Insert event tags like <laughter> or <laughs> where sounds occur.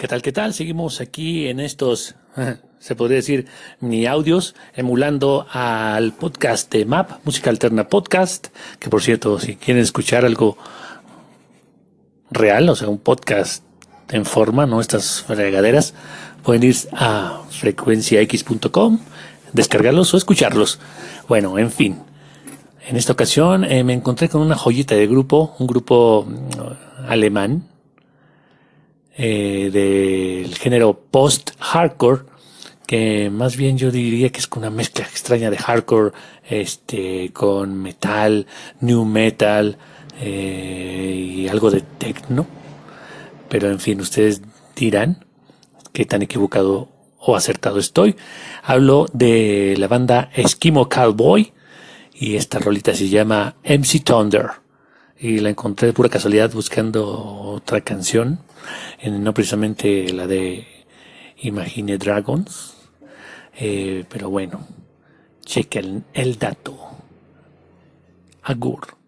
¿Qué tal? ¿Qué tal? Seguimos aquí en estos, <laughs> se podría decir, mini audios, emulando al podcast de MAP, Música Alterna Podcast, que por cierto, si quieren escuchar algo real, o sea, un podcast en forma, no estas fregaderas, pueden ir a frecuenciax.com, descargarlos o escucharlos. Bueno, en fin. En esta ocasión eh, me encontré con una joyita de grupo, un grupo mm, alemán, eh, del género post-hardcore, que más bien yo diría que es una mezcla extraña de hardcore este, con metal, new metal eh, y algo de techno. Pero en fin, ustedes dirán qué tan equivocado o acertado estoy. Hablo de la banda Eskimo Cowboy y esta rolita se llama MC Thunder y la encontré de pura casualidad buscando otra canción, no precisamente la de Imagine Dragons, eh, pero bueno, chequen el dato. Agur.